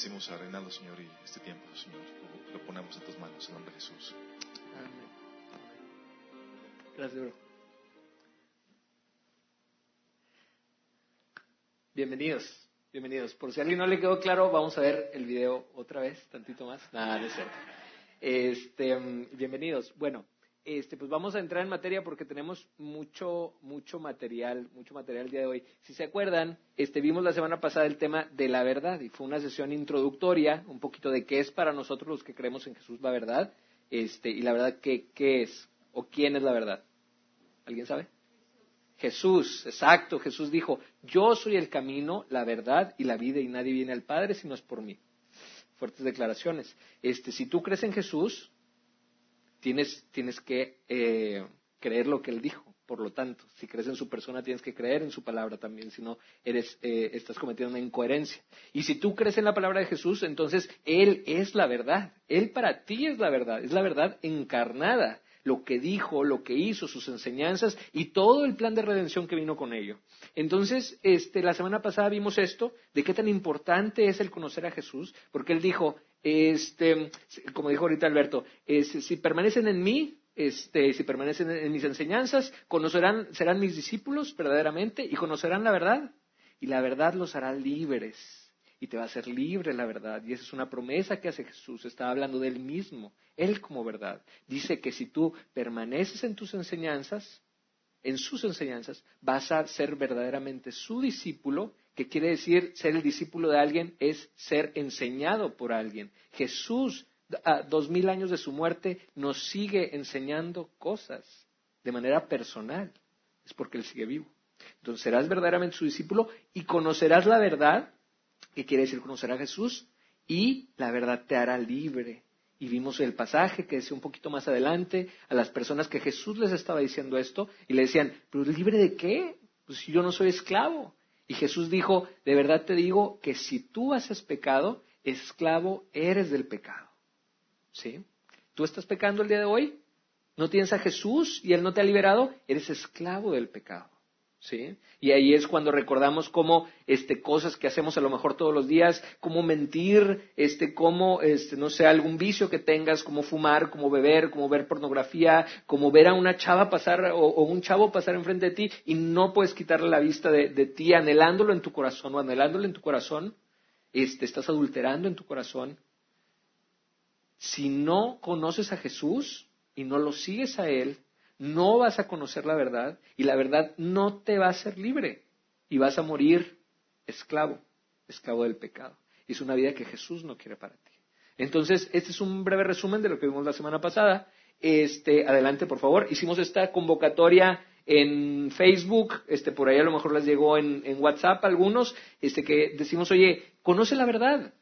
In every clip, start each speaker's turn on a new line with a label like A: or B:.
A: decimos a Reinaldo, Señor, y este tiempo, Señor, lo, lo ponemos en tus manos, en nombre de Jesús.
B: Amén. Gracias, bro. Bienvenidos, bienvenidos. Por si a alguien no le quedó claro, vamos a ver el video otra vez, tantito más. Nada, es cierto. Este, mm, bienvenidos. Bueno, este, pues vamos a entrar en materia porque tenemos mucho, mucho material, mucho material el día de hoy. Si se acuerdan, este, vimos la semana pasada el tema de la verdad y fue una sesión introductoria, un poquito de qué es para nosotros los que creemos en Jesús la verdad, este, y la verdad qué, qué es o quién es la verdad. ¿Alguien sabe? Jesús, exacto. Jesús dijo, yo soy el camino, la verdad y la vida y nadie viene al Padre si no es por mí. Fuertes declaraciones. Este, si tú crees en Jesús, tienes, tienes que eh, creer lo que Él dijo. Por lo tanto, si crees en su persona, tienes que creer en su palabra también, si no, eres, eh, estás cometiendo una incoherencia. Y si tú crees en la palabra de Jesús, entonces Él es la verdad. Él para ti es la verdad, es la verdad encarnada lo que dijo, lo que hizo, sus enseñanzas y todo el plan de redención que vino con ello. Entonces, este, la semana pasada vimos esto, de qué tan importante es el conocer a Jesús, porque él dijo, este, como dijo ahorita Alberto, si permanecen en mí, este, si permanecen en mis enseñanzas, conocerán, serán mis discípulos verdaderamente y conocerán la verdad, y la verdad los hará libres y te va a hacer libre la verdad. Y esa es una promesa que hace Jesús. Está hablando de él mismo, él como verdad. Dice que si tú permaneces en tus enseñanzas, en sus enseñanzas, vas a ser verdaderamente su discípulo, que quiere decir ser el discípulo de alguien es ser enseñado por alguien. Jesús, a dos mil años de su muerte, nos sigue enseñando cosas de manera personal. Es porque Él sigue vivo. Entonces serás verdaderamente su discípulo y conocerás la verdad ¿Qué quiere decir conocer a Jesús? Y la verdad te hará libre. Y vimos el pasaje que decía un poquito más adelante a las personas que Jesús les estaba diciendo esto y le decían, ¿pero libre de qué? Pues yo no soy esclavo. Y Jesús dijo, de verdad te digo que si tú haces pecado, esclavo eres del pecado. ¿Sí? ¿Tú estás pecando el día de hoy? ¿No tienes a Jesús y Él no te ha liberado? Eres esclavo del pecado. ¿Sí? Y ahí es cuando recordamos cómo este, cosas que hacemos a lo mejor todos los días, cómo mentir, este, cómo, este, no sé, algún vicio que tengas, como fumar, como beber, como ver pornografía, como ver a una chava pasar o, un chavo pasar enfrente de ti y no puedes quitarle la vista de, de, ti anhelándolo en tu corazón o anhelándolo en tu corazón, este, estás adulterando en tu corazón. Si no conoces a Jesús y no lo sigues a Él, no vas a conocer la verdad y la verdad no te va a hacer libre y vas a morir esclavo, esclavo del pecado. Es una vida que Jesús no quiere para ti. Entonces, este es un breve resumen de lo que vimos la semana pasada. Este, adelante, por favor. Hicimos esta convocatoria en Facebook, este, por ahí a lo mejor les llegó en, en WhatsApp algunos, este, que decimos, oye, conoce la verdad.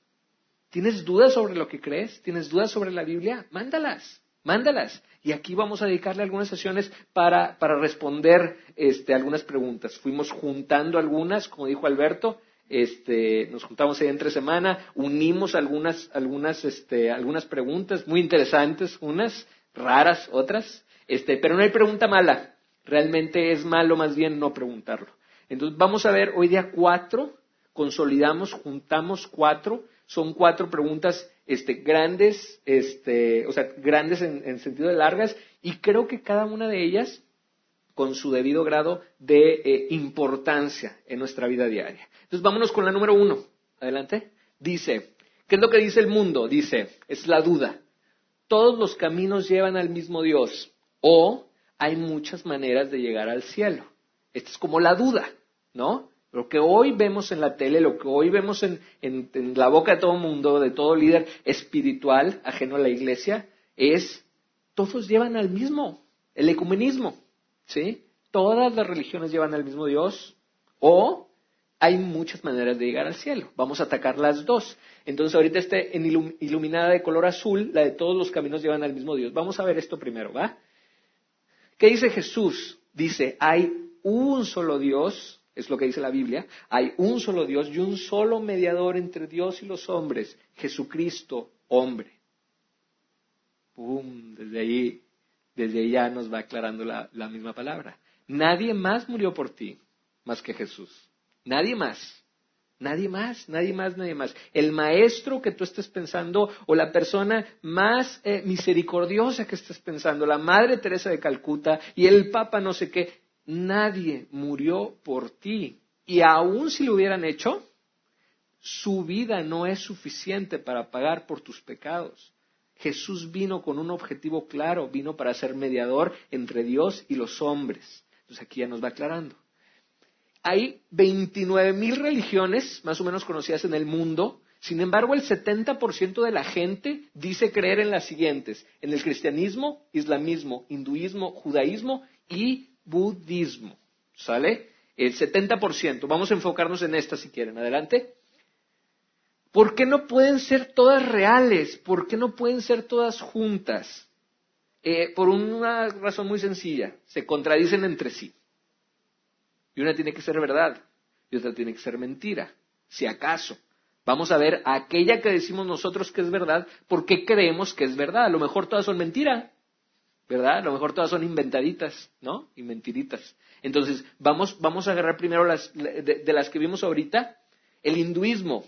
B: ¿Tienes dudas sobre lo que crees? ¿Tienes dudas sobre la Biblia? Mándalas. Mándalas. Y aquí vamos a dedicarle algunas sesiones para, responder este, algunas preguntas. Fuimos juntando algunas, como dijo Alberto, este, nos juntamos ahí entre semana, unimos algunas, algunas, este, algunas preguntas muy interesantes, unas raras, otras, este, pero no hay pregunta mala. Realmente es malo más bien no preguntarlo. Entonces vamos a ver hoy día cuatro, consolidamos, juntamos cuatro, son cuatro preguntas este, grandes, este, o sea, grandes en, sentido de largas, y creo que cada una de ellas con su debido grado de eh, importancia en nuestra vida diaria. Entonces, vámonos con la número uno. Adelante. Dice, ¿qué es lo que dice el mundo? Dice, es la duda. Todos los caminos llevan al mismo Dios o hay muchas maneras de llegar al cielo. Esta es como la duda, ¿no? Lo que hoy vemos en la tele, lo que hoy vemos en, la boca de todo mundo, de todo líder espiritual ajeno a la iglesia, es todos llevan al mismo, el ecumenismo, ¿sí? Todas las religiones llevan al mismo Dios o hay muchas maneras de llegar al cielo. Vamos a atacar las dos. Entonces ahorita esté en iluminada de color azul, la de todos los caminos llevan al mismo Dios. Vamos a ver esto primero, ¿va? ¿Qué dice Jesús? Dice, hay un solo Dios es lo que dice la Biblia, hay un solo Dios y un solo mediador entre Dios y los hombres, Jesucristo, hombre. ¡Pum! Desde ahí, desde ahí ya nos va aclarando la, misma palabra. Nadie más murió por ti más que Jesús. Nadie más. Nadie más, nadie más, nadie más. El maestro que tú estés pensando o la persona más eh, misericordiosa que estés pensando, la Madre Teresa de Calcuta y el Papa no sé qué, nadie murió por ti. Y aun si lo hubieran hecho, su vida no es suficiente para pagar por tus pecados. Jesús vino con un objetivo claro, vino para ser mediador entre Dios y los hombres. Entonces aquí ya nos va aclarando hay 29 mil religiones más o menos conocidas en el mundo. Sin embargo, el 70% de la gente dice creer en las siguientes, en el cristianismo, islamismo, hinduismo, judaísmo y budismo. ¿Sale? El 70%. Vamos a enfocarnos en esta si quieren. Adelante. ¿Por qué no pueden ser todas reales? ¿Por qué no pueden ser todas juntas? Eh, por una razón muy sencilla. Se contradicen entre sí. Y una tiene que ser verdad y otra tiene que ser mentira, si acaso. Vamos a ver aquella que decimos nosotros que es verdad, ¿por qué creemos que es verdad? A lo mejor todas son mentira, ¿verdad? A lo mejor todas son inventaditas, ¿no? Y mentiritas. Entonces, vamos, vamos a agarrar primero las, de, las que vimos ahorita, el hinduismo.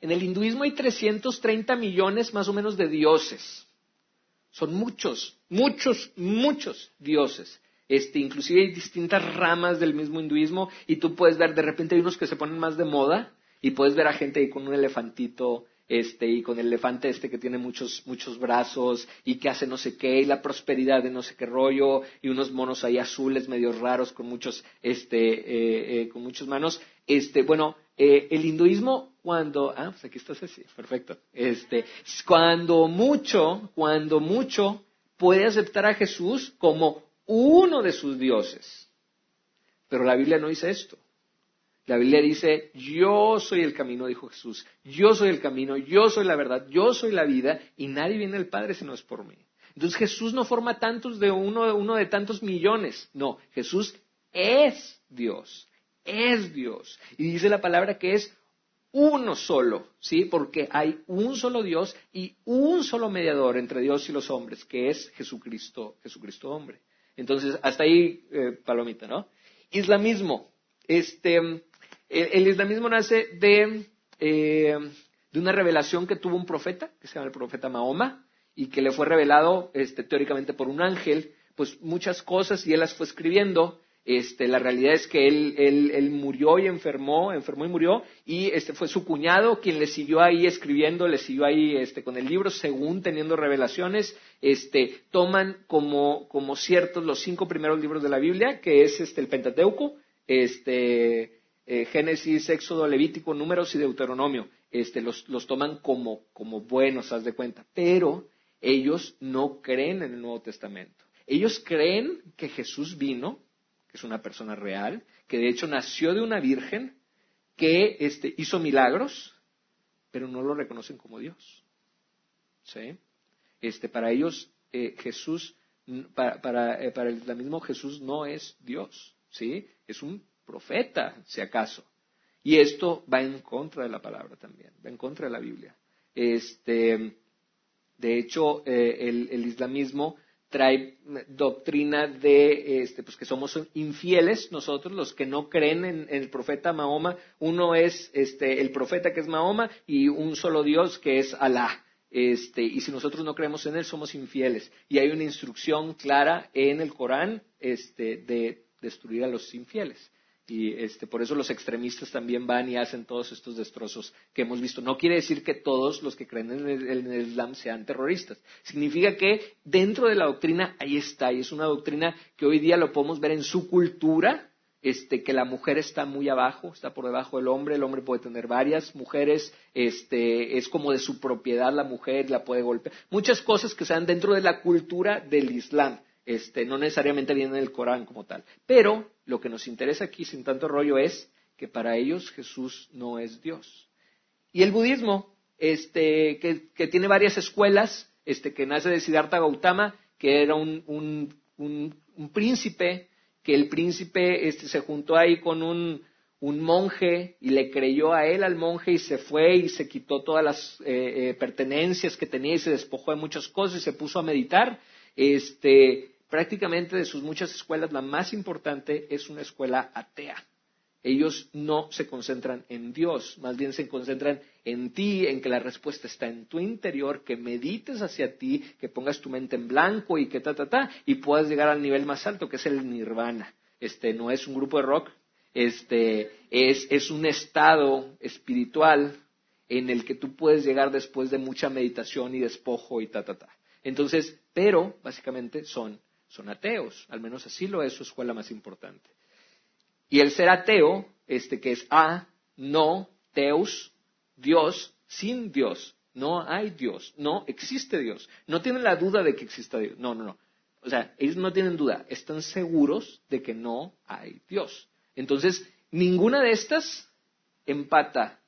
B: En el hinduismo hay 330 millones más o menos de dioses. Son muchos, muchos, muchos dioses. Este, inclusive hay distintas ramas del mismo hinduismo y tú puedes ver, de repente hay unos que se ponen más de moda y puedes ver a gente ahí con un elefantito este, y con el elefante este que tiene muchos, muchos brazos y que hace no sé qué, y la prosperidad de no sé qué rollo, y unos monos ahí azules medio raros con muchos, este, eh, eh, con muchas manos. Este, bueno, eh, el hinduismo cuando, ah, pues aquí estás así, perfecto. Este, cuando mucho, cuando mucho puede aceptar a Jesús como uno de sus dioses. Pero la Biblia no dice esto. La Biblia dice, yo soy el camino, dijo Jesús, yo soy el camino, yo soy la verdad, yo soy la vida, y nadie viene al Padre si no es por mí. Entonces Jesús no forma tantos de uno, uno de tantos millones. No, Jesús es Dios, es Dios. Y dice la palabra que es uno solo, ¿sí? Porque hay un solo Dios y un solo mediador entre Dios y los hombres, que es Jesucristo, Jesucristo hombre. Entonces, hasta ahí, eh, palomita, ¿no? Islamismo. Este, el, islamismo nace de, eh, de, una revelación que tuvo un profeta, que se llama el profeta Mahoma, y que le fue revelado este, teóricamente por un ángel, pues muchas cosas y él las fue escribiendo. Este, la realidad es que él, él, murió y enfermó, enfermó y murió, y este fue su cuñado quien le siguió ahí escribiendo, le siguió ahí este, con el libro, según teniendo revelaciones, este, toman como, como ciertos los cinco primeros libros de la Biblia, que es este, el Pentateuco, este, eh, Génesis, Éxodo, Levítico, Números y Deuteronomio, este, los, los toman como, como buenos, haz de cuenta, pero ellos no creen en el Nuevo Testamento. Ellos creen que Jesús vino, que es una persona real, que de hecho nació de una virgen, que este, hizo milagros, pero no lo reconocen como Dios. ¿Sí? Este, para ellos, eh, Jesús, para, para, eh, para, el islamismo, Jesús no es Dios. ¿Sí? Es un profeta, si acaso. Y esto va en contra de la palabra también, va en contra de la Biblia. Este, de hecho, eh, el, islamismo trae doctrina de este, pues que somos infieles nosotros, los que no creen en, el profeta Mahoma. Uno es este, el profeta que es Mahoma y un solo Dios que es Alá. Este, y si nosotros no creemos en él, somos infieles. Y hay una instrucción clara en el Corán este, de destruir a los infieles. Y este, por eso los extremistas también van y hacen todos estos destrozos que hemos visto. No quiere decir que todos los que creen en el, Islam sean terroristas. Significa que dentro de la doctrina ahí está, y es una doctrina que hoy día lo podemos ver en su cultura, este, que la mujer está muy abajo, está por debajo del hombre, el hombre puede tener varias mujeres, este, es como de su propiedad la mujer, la puede golpear. Muchas cosas que se dan dentro de la cultura del Islam. Este, no necesariamente vienen del Corán como tal. Pero lo que nos interesa aquí, sin tanto rollo, es que para ellos Jesús no es Dios. Y el budismo, este, que, tiene varias escuelas, este, que nace de Siddhartha Gautama, que era un, príncipe, que el príncipe este, se juntó ahí con un, monje y le creyó a él al monje y se fue y se quitó todas las eh, eh, pertenencias que tenía y se despojó de muchas cosas y se puso a meditar. Este, prácticamente de sus muchas escuelas, la más importante es una escuela atea. Ellos no se concentran en Dios, más bien se concentran en ti, en que la respuesta está en tu interior, que medites hacia ti, que pongas tu mente en blanco y que ta, ta, ta, y puedas llegar al nivel más alto, que es el nirvana. Este no es un grupo de rock, este es, es un estado espiritual en el que tú puedes llegar después de mucha meditación y despojo y ta, ta, ta. Entonces, pero básicamente son, son ateos, al menos así lo es su escuela más importante. Y el ser ateo, este que es a, no, teus, Dios, sin Dios. No hay Dios, no existe Dios. No tienen la duda de que exista Dios. No, no, no. O sea, ellos no tienen duda, están seguros de que no hay Dios. Entonces, ninguna de estas empata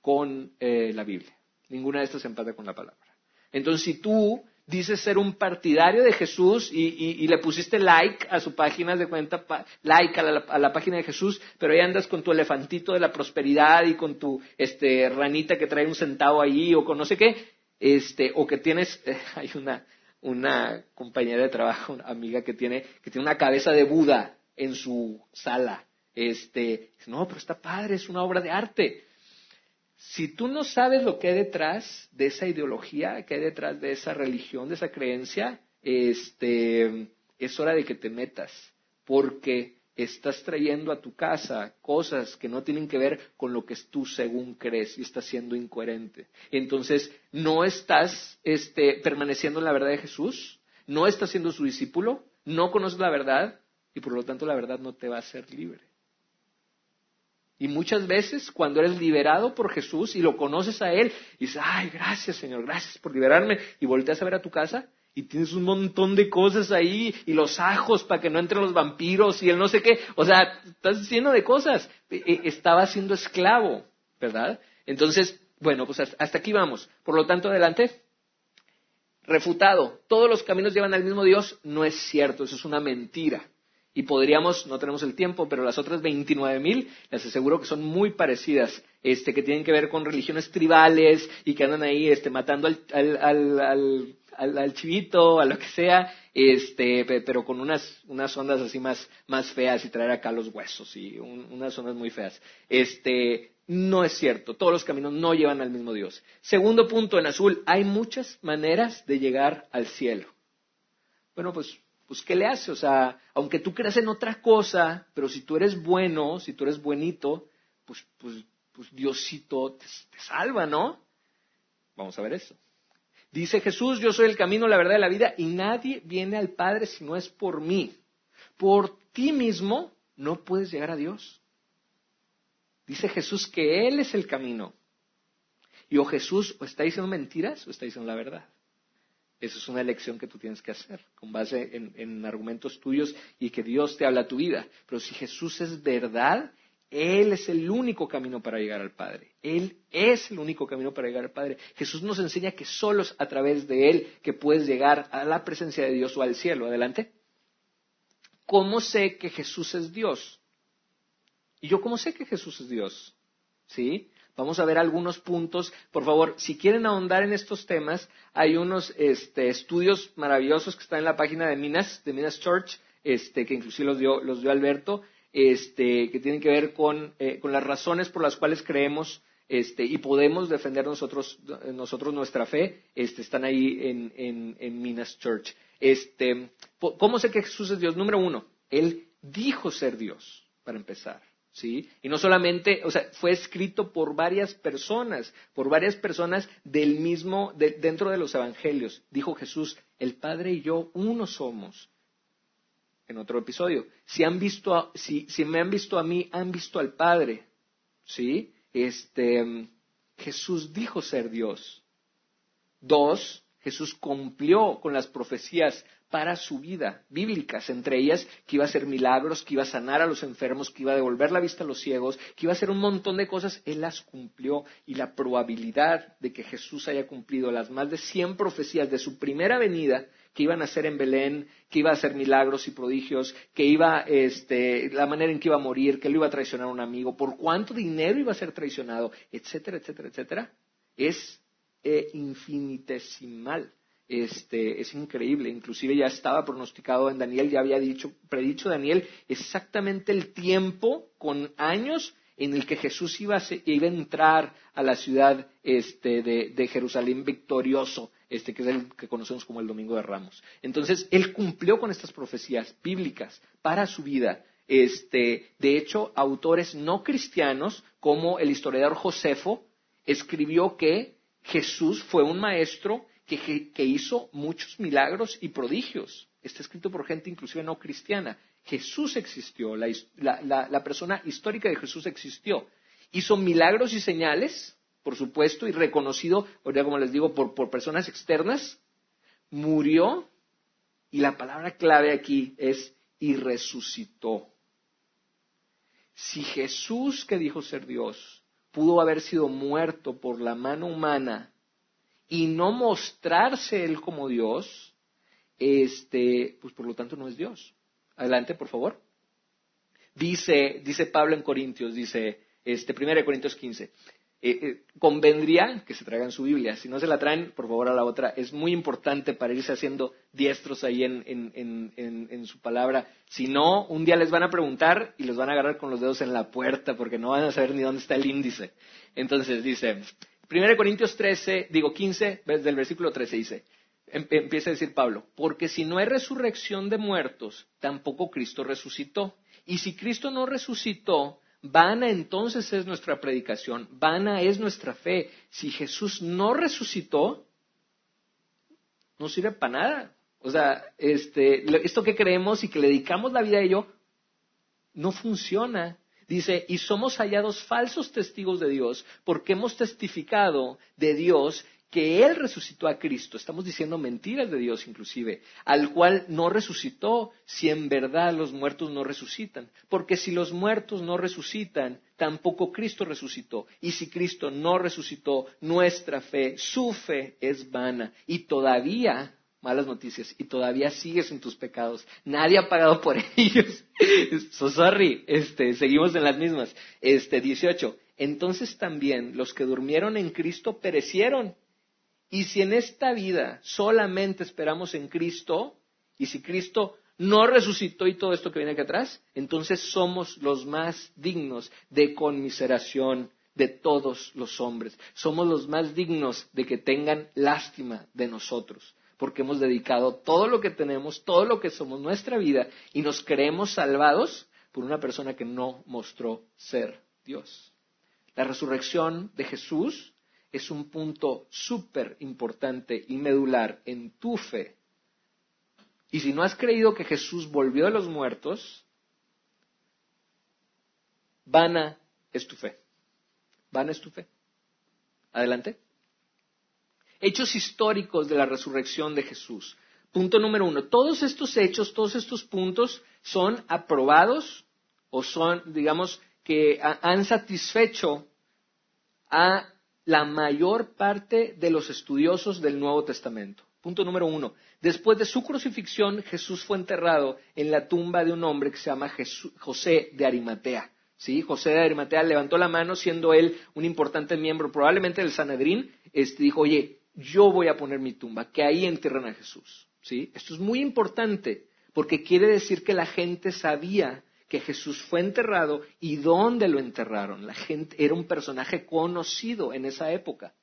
B: con eh, la Biblia. Ninguna de estas empata con la palabra. Entonces, si tú dices ser un partidario de Jesús y, le pusiste like a su página de cuenta, like a la, página de Jesús, pero ahí andas con tu elefantito de la prosperidad y con tu este, ranita que trae un centavo ahí o con no sé qué, este, o que tienes, hay una, una compañera de trabajo, una amiga que tiene, que tiene una cabeza de Buda en su sala. Este, no, pero está padre, es una obra de arte. Si tú no sabes lo que hay detrás de esa ideología, que hay detrás de esa religión, de esa creencia, este, es hora de que te metas, porque estás trayendo a tu casa cosas que no tienen que ver con lo que tú según crees y estás siendo incoherente. Entonces, no estás este, permaneciendo en la verdad de Jesús, no estás siendo su discípulo, no conoces la verdad y por lo tanto la verdad no te va a hacer libre. Y muchas veces cuando eres liberado por Jesús y lo conoces a Él, dices, ay, gracias Señor, gracias por liberarme, y volteas a ver a tu casa y tienes un montón de cosas ahí, y los ajos para que no entren los vampiros y el no sé qué, o sea, estás lleno de cosas. E, e, estaba siendo esclavo, ¿verdad? Entonces, bueno, pues hasta aquí vamos. Por lo tanto, adelante. Refutado, todos los caminos llevan al mismo Dios, no es cierto, eso es una mentira. Y podríamos, no tenemos el tiempo, pero las otras 29.000 les aseguro que son muy parecidas, este, que tienen que ver con religiones tribales y que andan ahí este, matando al, al, al, al chivito, a lo que sea, este, pero con unas, unas ondas así más, más feas y traer acá los huesos y unas ondas muy feas. Este, no es cierto, todos los caminos no llevan al mismo Dios. Segundo punto en azul, hay muchas maneras de llegar al cielo. Bueno, pues pues ¿qué le hace? O sea, aunque tú creas en otra cosa, pero si tú eres bueno, si tú eres buenito, pues, pues, pues Diosito te, salva, ¿no? Vamos a ver eso. Dice Jesús, yo soy el camino, la verdad y la vida, y nadie viene al Padre si no es por mí. Por ti mismo no puedes llegar a Dios. Dice Jesús que Él es el camino. Y o Jesús o está diciendo mentiras o está diciendo la verdad. Esa es una elección que tú tienes que hacer con base en, argumentos tuyos y que Dios te habla a tu vida. Pero si Jesús es verdad, Él es el único camino para llegar al Padre. Él es el único camino para llegar al Padre. Jesús nos enseña que solo es a través de Él que puedes llegar a la presencia de Dios o al cielo. Adelante. ¿Cómo sé que Jesús es Dios? ¿Y yo cómo sé que Jesús es Dios? ¿Sí? Vamos a ver algunos puntos. Por favor, si quieren ahondar en estos temas, hay unos este, estudios maravillosos que están en la página de Minas, de Minas Church, este, que inclusive los dio, los dio Alberto, este, que tienen que ver con, eh, con, las razones por las cuales creemos este, y podemos defender nosotros, nosotros nuestra fe, este, están ahí en, en, Minas Church. Este, ¿Cómo sé que Jesús es Dios? Número uno, Él dijo ser Dios, para empezar. ¿Sí? Y no solamente, o sea, fue escrito por varias personas, por varias personas del mismo, dentro de los evangelios. Dijo Jesús, el Padre y yo uno somos. En otro episodio, si han visto, si, si me han visto a mí, han visto al Padre, ¿sí? Este, Jesús dijo ser Dios. Dos, Jesús cumplió con las profecías para su vida, bíblicas, entre ellas que iba a hacer milagros, que iba a sanar a los enfermos, que iba a devolver la vista a los ciegos, que iba a hacer un montón de cosas, Él las cumplió. Y la probabilidad de que Jesús haya cumplido las más de 100 profecías de su primera venida, que iban a hacer en Belén, que iba a hacer milagros y prodigios, que iba, este, la manera en que iba a morir, que lo iba a traicionar a un amigo, por cuánto dinero iba a ser traicionado, etcétera, etcétera, etcétera, es eh, infinitesimal este, es increíble. Inclusive ya estaba pronosticado en Daniel, ya había dicho, predicho Daniel exactamente el tiempo con años en el que Jesús iba a, iba a entrar a la ciudad este, de, Jerusalén victorioso, este, que es el que conocemos como el Domingo de Ramos. Entonces, él cumplió con estas profecías bíblicas para su vida. Este, de hecho, autores no cristianos, como el historiador Josefo, escribió que Jesús fue un maestro que, hizo muchos milagros y prodigios. Está escrito por gente inclusive no cristiana. Jesús existió, la, persona histórica de Jesús existió. Hizo milagros y señales, por supuesto, y reconocido, como les digo, por, por personas externas. Murió, y la palabra clave aquí es y resucitó. Si Jesús, que dijo ser Dios, pudo haber sido muerto por la mano humana y no mostrarse él como Dios, este, pues por lo tanto no es Dios. Adelante, por favor. Dice, dice Pablo en Corintios, dice, este, 1 Corintios 15, eh, eh, convendría que se traigan su Biblia. Si no se la traen, por favor a la otra. Es muy importante para irse haciendo diestros ahí en, en, su palabra. Si no, un día les van a preguntar y los van a agarrar con los dedos en la puerta porque no van a saber ni dónde está el índice. Entonces dice, 1 Corintios 13, digo 15, del versículo 13 dice, em, empieza a decir Pablo, porque si no hay resurrección de muertos, tampoco Cristo resucitó. Y si Cristo no resucitó, vana entonces es nuestra predicación, vana es nuestra fe. Si Jesús no resucitó, no sirve para nada. O sea, este, esto que creemos y que le dedicamos la vida a ello, no funciona. Dice, y somos hallados falsos testigos de Dios porque hemos testificado de Dios que Él resucitó a Cristo. Estamos diciendo mentiras de Dios inclusive, al cual no resucitó si en verdad los muertos no resucitan. Porque si los muertos no resucitan, tampoco Cristo resucitó. Y si Cristo no resucitó, nuestra fe, su fe es vana. Y todavía malas noticias y todavía sigues en tus pecados. Nadie ha pagado por ellos. so sorry, este, seguimos en las mismas. Este, 18. Entonces también los que durmieron en Cristo perecieron. Y si en esta vida solamente esperamos en Cristo, y si Cristo no resucitó y todo esto que viene aquí atrás, entonces somos los más dignos de conmiseración de todos los hombres. Somos los más dignos de que tengan lástima de nosotros porque hemos dedicado todo lo que tenemos, todo lo que somos, nuestra vida, y nos creemos salvados por una persona que no mostró ser Dios. La resurrección de Jesús es un punto súper importante y medular en tu fe. Y si no has creído que Jesús volvió de los muertos, vana es tu fe. Vana es tu fe. Adelante. Hechos históricos de la resurrección de Jesús. Punto número uno. Todos estos hechos, todos estos puntos son aprobados o son, digamos, que han satisfecho a la mayor parte de los estudiosos del Nuevo Testamento. Punto número uno. Después de su crucifixión, Jesús fue enterrado en la tumba de un hombre que se llama José de Arimatea. ¿Sí? José de Arimatea levantó la mano siendo él un importante miembro probablemente del Sanedrín. Este, dijo, oye, yo voy a poner mi tumba, que ahí entierran a Jesús. ¿sí? Esto es muy importante porque quiere decir que la gente sabía que Jesús fue enterrado y dónde lo enterraron. La gente era un personaje conocido en esa época.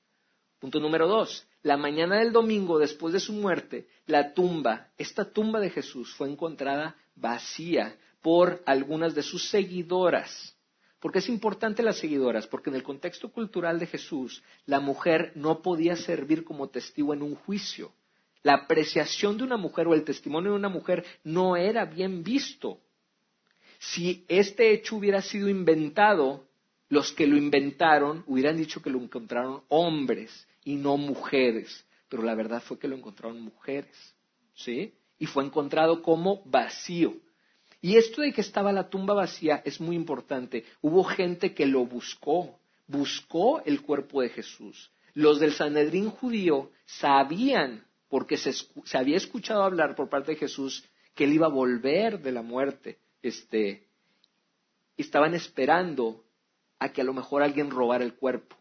B: Punto número dos. La mañana del domingo, después de su muerte, la tumba, esta tumba de Jesús, fue encontrada vacía por algunas de sus seguidoras. Porque es importante las seguidoras, porque en el contexto cultural de Jesús, la mujer no podía servir como testigo en un juicio. La apreciación de una mujer o el testimonio de una mujer no era bien visto. Si este hecho hubiera sido inventado, los que lo inventaron hubieran dicho que lo encontraron hombres y no mujeres. Pero la verdad fue que lo encontraron mujeres. ¿Sí? Y fue encontrado como vacío. Y esto de que estaba la tumba vacía es muy importante. Hubo gente que lo buscó, buscó el cuerpo de Jesús. Los del Sanedrín judío sabían, porque se, había escuchado hablar por parte de Jesús, que él iba a volver de la muerte. Este, estaban esperando a que a lo mejor alguien robara el cuerpo.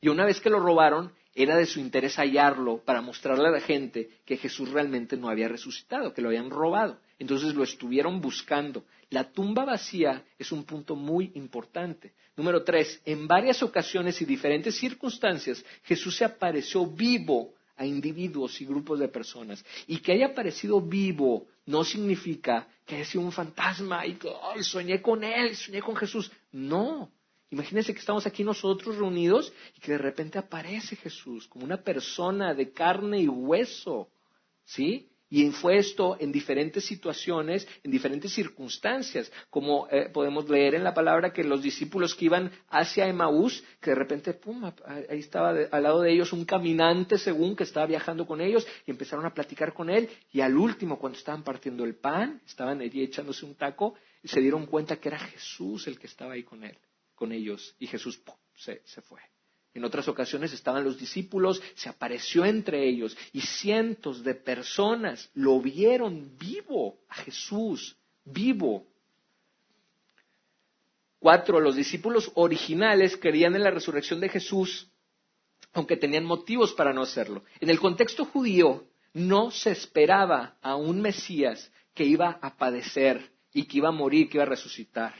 B: Y una vez que lo robaron, era de su interés hallarlo para mostrarle a la gente que Jesús realmente no había resucitado, que lo habían robado. Entonces lo estuvieron buscando. La tumba vacía es un punto muy importante. Número tres, en varias ocasiones y diferentes circunstancias, Jesús se apareció vivo a individuos y grupos de personas. Y que haya aparecido vivo no significa que haya sido un fantasma y soñé con él, soñé con Jesús. No, Imagínense que estamos aquí nosotros reunidos y que de repente aparece Jesús como una persona de carne y hueso, ¿sí? Y fue esto en diferentes situaciones, en diferentes circunstancias, como eh, podemos leer en la palabra que los discípulos que iban hacia Emaús, que de repente, pum, ahí estaba al lado de ellos un caminante según que estaba viajando con ellos y empezaron a platicar con él y al último, cuando estaban partiendo el pan, estaban allí echándose un taco, y se dieron cuenta que era Jesús el que estaba ahí con él con ellos y Jesús se, se fue. En otras ocasiones estaban los discípulos, se apareció entre ellos y cientos de personas lo vieron vivo a Jesús, vivo. Cuatro, los discípulos originales creían en la resurrección de Jesús, aunque tenían motivos para no hacerlo. En el contexto judío no se esperaba a un Mesías que iba a padecer y que iba a morir, que iba a resucitar.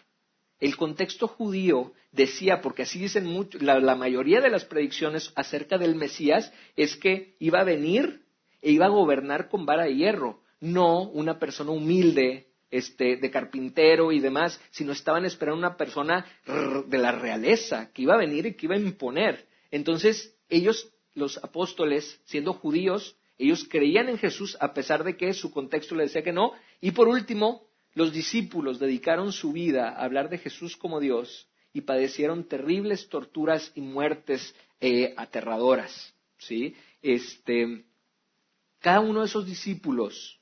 B: El contexto judío decía, porque así dicen mucho, la, mayoría de las predicciones acerca del Mesías, es que iba a venir e iba a gobernar con vara de hierro, no una persona humilde, este, de carpintero y demás, sino estaban esperando una persona de la realeza, que iba a venir y que iba a imponer. Entonces, ellos, los apóstoles, siendo judíos, ellos creían en Jesús a pesar de que su contexto le decía que no. Y por último, los discípulos dedicaron su vida a hablar de Jesús como Dios y padecieron terribles torturas y muertes eh, aterradoras. ¿sí? Este, cada uno de esos discípulos,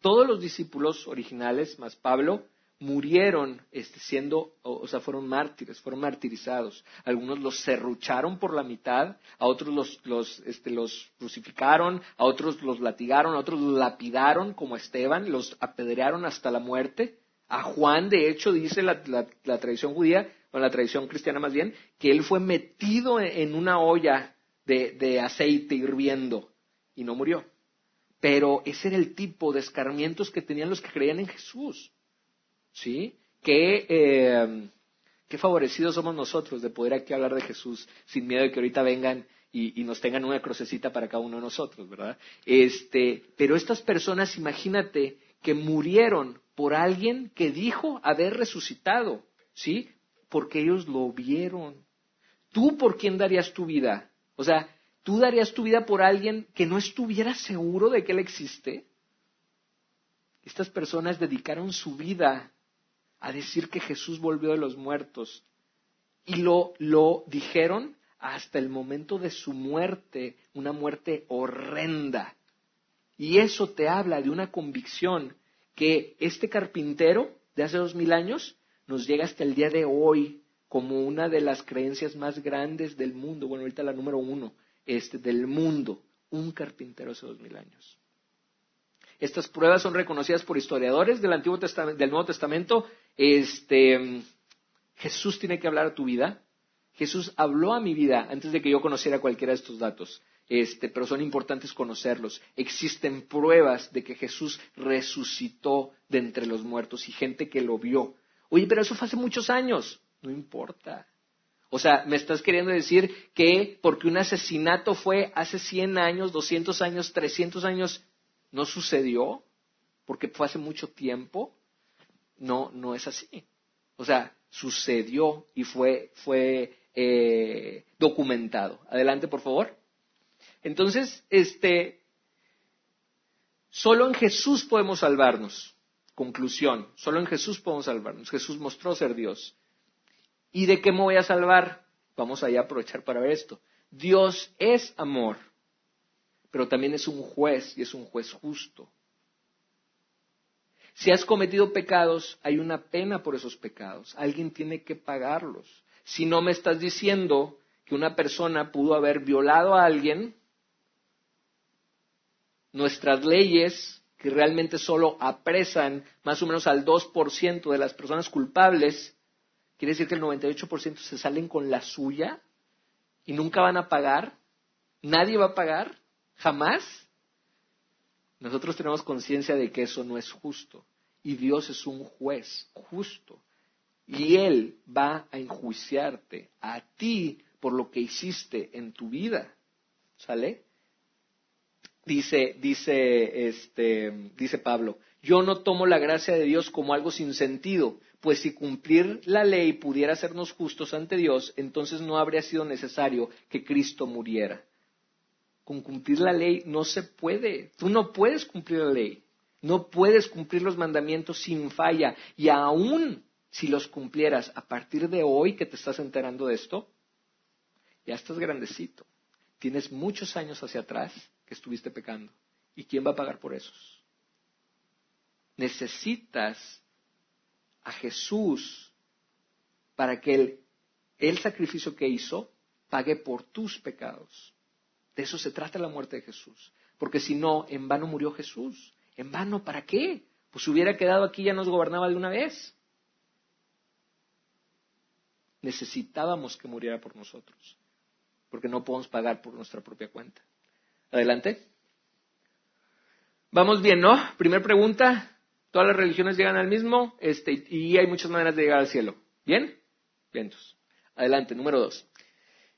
B: todos los discípulos originales, más Pablo, murieron este, siendo, o, sea, fueron mártires, fueron martirizados. Algunos los serrucharon por la mitad, a otros los, los, este, los crucificaron, a otros los latigaron, a otros los lapidaron como Esteban, los apedrearon hasta la muerte. A Juan, de hecho, dice la, la, tradición judía, o la tradición cristiana más bien, que él fue metido en una olla de, de aceite hirviendo y no murió. Pero ese era el tipo de escarmientos que tenían los que creían en Jesús. ¿Sí? Eh, qué, favorecidos somos nosotros de poder aquí hablar de Jesús sin miedo de que ahorita vengan y, nos tengan una crucecita para cada uno de nosotros, ¿verdad? Este, pero estas personas, imagínate, que murieron por alguien que dijo haber resucitado, ¿sí? Porque ellos lo vieron. ¿Tú por quién darías tu vida? O sea, ¿tú darías tu vida por alguien que no estuviera seguro de que él existe? Estas personas dedicaron su vida a decir que Jesús volvió de los muertos. Y lo, lo dijeron hasta el momento de su muerte, una muerte horrenda. Y eso te habla de una convicción que este carpintero de hace dos mil años nos llega hasta el día de hoy como una de las creencias más grandes del mundo, bueno, ahorita la número uno, este, del mundo, un carpintero hace dos mil años. Estas pruebas son reconocidas por historiadores del, Antiguo Testamento, del Nuevo Testamento. Este, Jesús tiene que hablar a tu vida. Jesús habló a mi vida antes de que yo conociera cualquiera de estos datos. Este, pero son importantes conocerlos. Existen pruebas de que Jesús resucitó de entre los muertos y gente que lo vio. Oye, pero eso fue hace muchos años. No importa. O sea, me estás queriendo decir que porque un asesinato fue hace 100 años, 200 años, 300 años, no sucedió porque fue hace mucho tiempo. No, no es así. O sea, sucedió y fue, fue eh, documentado. Adelante, por favor. Entonces, este, solo en Jesús podemos salvarnos. Conclusión, solo en Jesús podemos salvarnos. Jesús mostró ser Dios. ¿Y de qué me voy a salvar? Vamos a aprovechar para ver esto. Dios es amor pero también es un juez y es un juez justo. Si has cometido pecados, hay una pena por esos pecados. Alguien tiene que pagarlos. Si no me estás diciendo que una persona pudo haber violado a alguien, nuestras leyes, que realmente solo apresan más o menos al 2% de las personas culpables, quiere decir que el 98% se salen con la suya y nunca van a pagar nadie va a pagar, jamás, nosotros tenemos conciencia de que eso no es justo. Y Dios es un juez justo. Y Él va a enjuiciarte a ti por lo que hiciste en tu vida. ¿Sale? Dice, dice, este, dice Pablo, yo no tomo la gracia de Dios como algo sin sentido, pues si cumplir la ley pudiera hacernos justos ante Dios, entonces no habría sido necesario que Cristo muriera. Con cumplir la ley no se puede. Tú no puedes cumplir la ley. No puedes cumplir los mandamientos sin falla. Y aún si los cumplieras a partir de hoy que te estás enterando de esto, ya estás grandecito. Tienes muchos años hacia atrás que estuviste pecando. ¿Y quién va a pagar por esos? Necesitas a Jesús para que el, el sacrificio que hizo pague por tus pecados. De eso se trata la muerte de Jesús. Porque si no, en vano murió Jesús. ¿En vano para qué? Pues hubiera quedado aquí ya nos gobernaba de una vez. Necesitábamos que muriera por nosotros. Porque no podemos pagar por nuestra propia cuenta. Adelante. Vamos bien, ¿no? Primer pregunta. Todas las religiones llegan al mismo este, y hay muchas maneras de llegar al cielo. ¿Bien? Bien, Adelante, número dos.